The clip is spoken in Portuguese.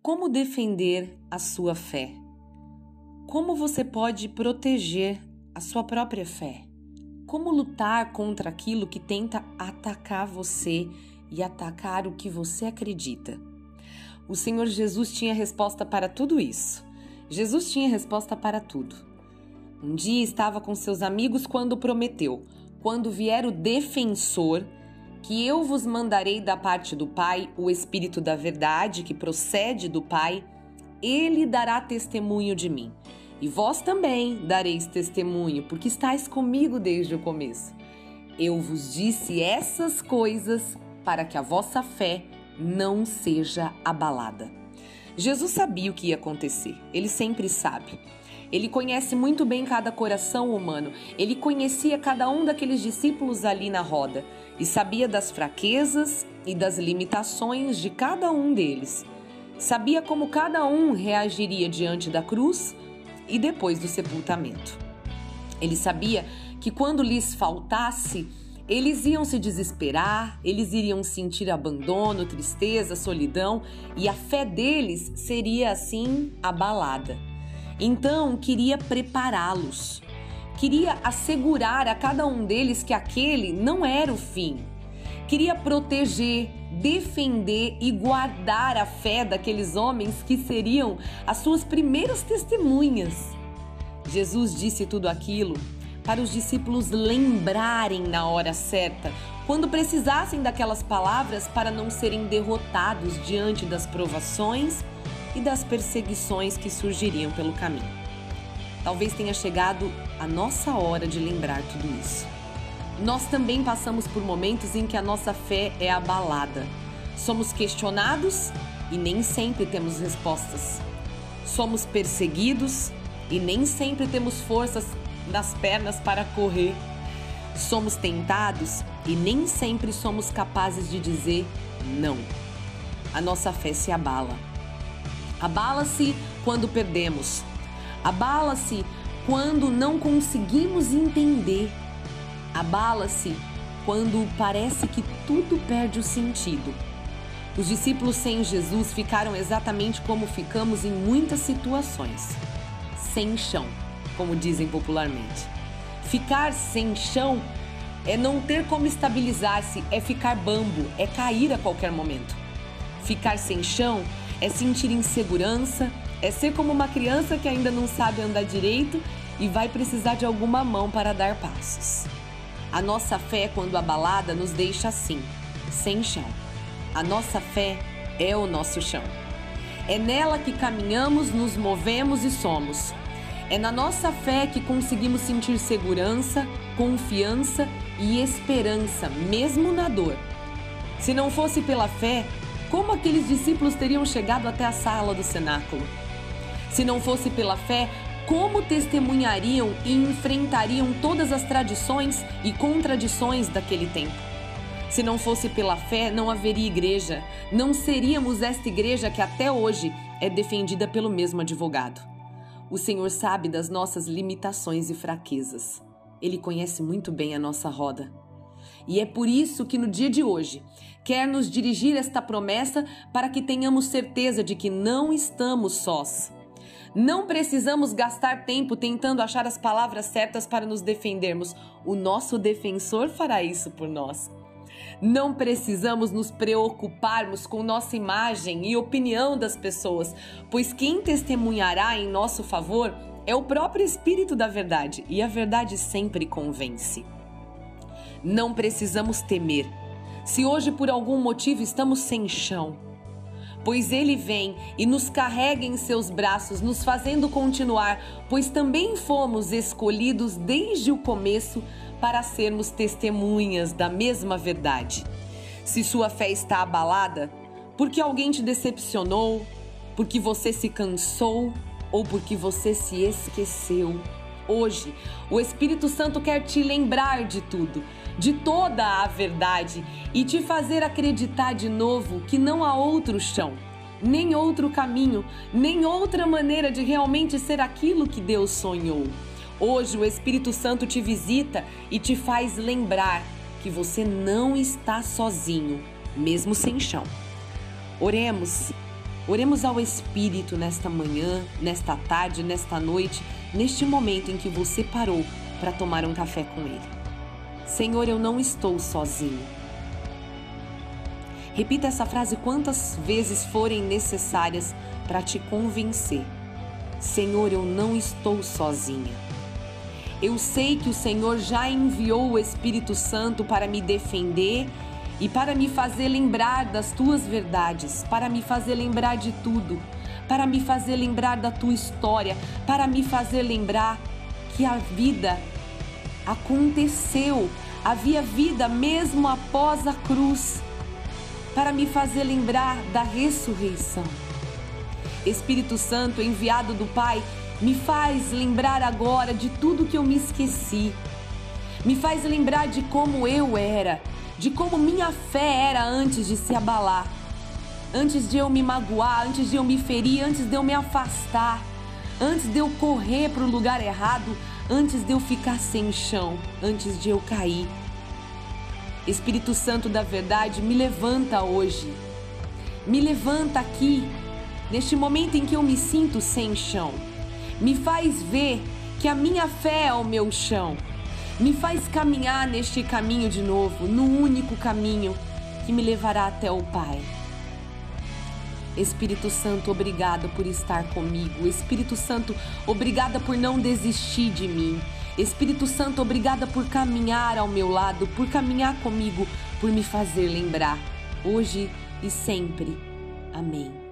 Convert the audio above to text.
Como defender a sua fé? Como você pode proteger a sua própria fé? Como lutar contra aquilo que tenta atacar você e atacar o que você acredita? O Senhor Jesus tinha resposta para tudo isso. Jesus tinha resposta para tudo. Um dia estava com seus amigos quando prometeu: quando vier o defensor, que eu vos mandarei da parte do Pai o Espírito da Verdade, que procede do Pai, ele dará testemunho de mim. E vós também dareis testemunho, porque estáis comigo desde o começo. Eu vos disse essas coisas para que a vossa fé não seja abalada. Jesus sabia o que ia acontecer, ele sempre sabe. Ele conhece muito bem cada coração humano, ele conhecia cada um daqueles discípulos ali na roda e sabia das fraquezas e das limitações de cada um deles. Sabia como cada um reagiria diante da cruz e depois do sepultamento. Ele sabia que quando lhes faltasse, eles iam se desesperar, eles iriam sentir abandono, tristeza, solidão e a fé deles seria assim abalada. Então queria prepará-los, queria assegurar a cada um deles que aquele não era o fim. Queria proteger, defender e guardar a fé daqueles homens que seriam as suas primeiras testemunhas. Jesus disse tudo aquilo para os discípulos lembrarem na hora certa, quando precisassem daquelas palavras para não serem derrotados diante das provações e das perseguições que surgiriam pelo caminho. Talvez tenha chegado a nossa hora de lembrar tudo isso. Nós também passamos por momentos em que a nossa fé é abalada. Somos questionados e nem sempre temos respostas. Somos perseguidos e nem sempre temos forças nas pernas para correr. Somos tentados e nem sempre somos capazes de dizer não. A nossa fé se abala. Abala-se quando perdemos. Abala-se quando não conseguimos entender. Abala-se quando parece que tudo perde o sentido. Os discípulos sem Jesus ficaram exatamente como ficamos em muitas situações: sem chão, como dizem popularmente. Ficar sem chão é não ter como estabilizar-se, é ficar bambo, é cair a qualquer momento. Ficar sem chão é sentir insegurança, é ser como uma criança que ainda não sabe andar direito e vai precisar de alguma mão para dar passos. A nossa fé, quando abalada, nos deixa assim, sem chão. A nossa fé é o nosso chão. É nela que caminhamos, nos movemos e somos. É na nossa fé que conseguimos sentir segurança, confiança e esperança, mesmo na dor. Se não fosse pela fé, como aqueles discípulos teriam chegado até a sala do cenáculo? Se não fosse pela fé, como testemunhariam e enfrentariam todas as tradições e contradições daquele tempo? Se não fosse pela fé, não haveria igreja. Não seríamos esta igreja que até hoje é defendida pelo mesmo advogado. O Senhor sabe das nossas limitações e fraquezas. Ele conhece muito bem a nossa roda. E é por isso que no dia de hoje quer nos dirigir esta promessa para que tenhamos certeza de que não estamos sós. Não precisamos gastar tempo tentando achar as palavras certas para nos defendermos. O nosso defensor fará isso por nós. Não precisamos nos preocuparmos com nossa imagem e opinião das pessoas, pois quem testemunhará em nosso favor é o próprio Espírito da Verdade e a verdade sempre convence. Não precisamos temer. Se hoje por algum motivo estamos sem chão, pois ele vem e nos carrega em seus braços, nos fazendo continuar, pois também fomos escolhidos desde o começo para sermos testemunhas da mesma verdade. Se sua fé está abalada, porque alguém te decepcionou, porque você se cansou ou porque você se esqueceu, hoje o Espírito Santo quer te lembrar de tudo de toda a verdade e te fazer acreditar de novo que não há outro chão, nem outro caminho, nem outra maneira de realmente ser aquilo que Deus sonhou. Hoje o Espírito Santo te visita e te faz lembrar que você não está sozinho, mesmo sem chão. Oremos. Oremos ao Espírito nesta manhã, nesta tarde, nesta noite, neste momento em que você parou para tomar um café com Ele. Senhor, eu não estou sozinho. Repita essa frase quantas vezes forem necessárias para te convencer. Senhor, eu não estou sozinha. Eu sei que o Senhor já enviou o Espírito Santo para me defender e para me fazer lembrar das tuas verdades, para me fazer lembrar de tudo, para me fazer lembrar da tua história, para me fazer lembrar que a vida aconteceu, havia vida mesmo após a cruz, para me fazer lembrar da ressurreição. Espírito Santo, enviado do Pai, me faz lembrar agora de tudo que eu me esqueci. Me faz lembrar de como eu era, de como minha fé era antes de se abalar, antes de eu me magoar, antes de eu me ferir, antes de eu me afastar, antes de eu correr para o lugar errado, antes de eu ficar sem chão, antes de eu cair. Espírito Santo da verdade, me levanta hoje. Me levanta aqui, neste momento em que eu me sinto sem chão. Me faz ver que a minha fé é o meu chão me faz caminhar neste caminho de novo, no único caminho que me levará até o Pai. Espírito Santo, obrigada por estar comigo. Espírito Santo, obrigada por não desistir de mim. Espírito Santo, obrigada por caminhar ao meu lado, por caminhar comigo, por me fazer lembrar, hoje e sempre. Amém.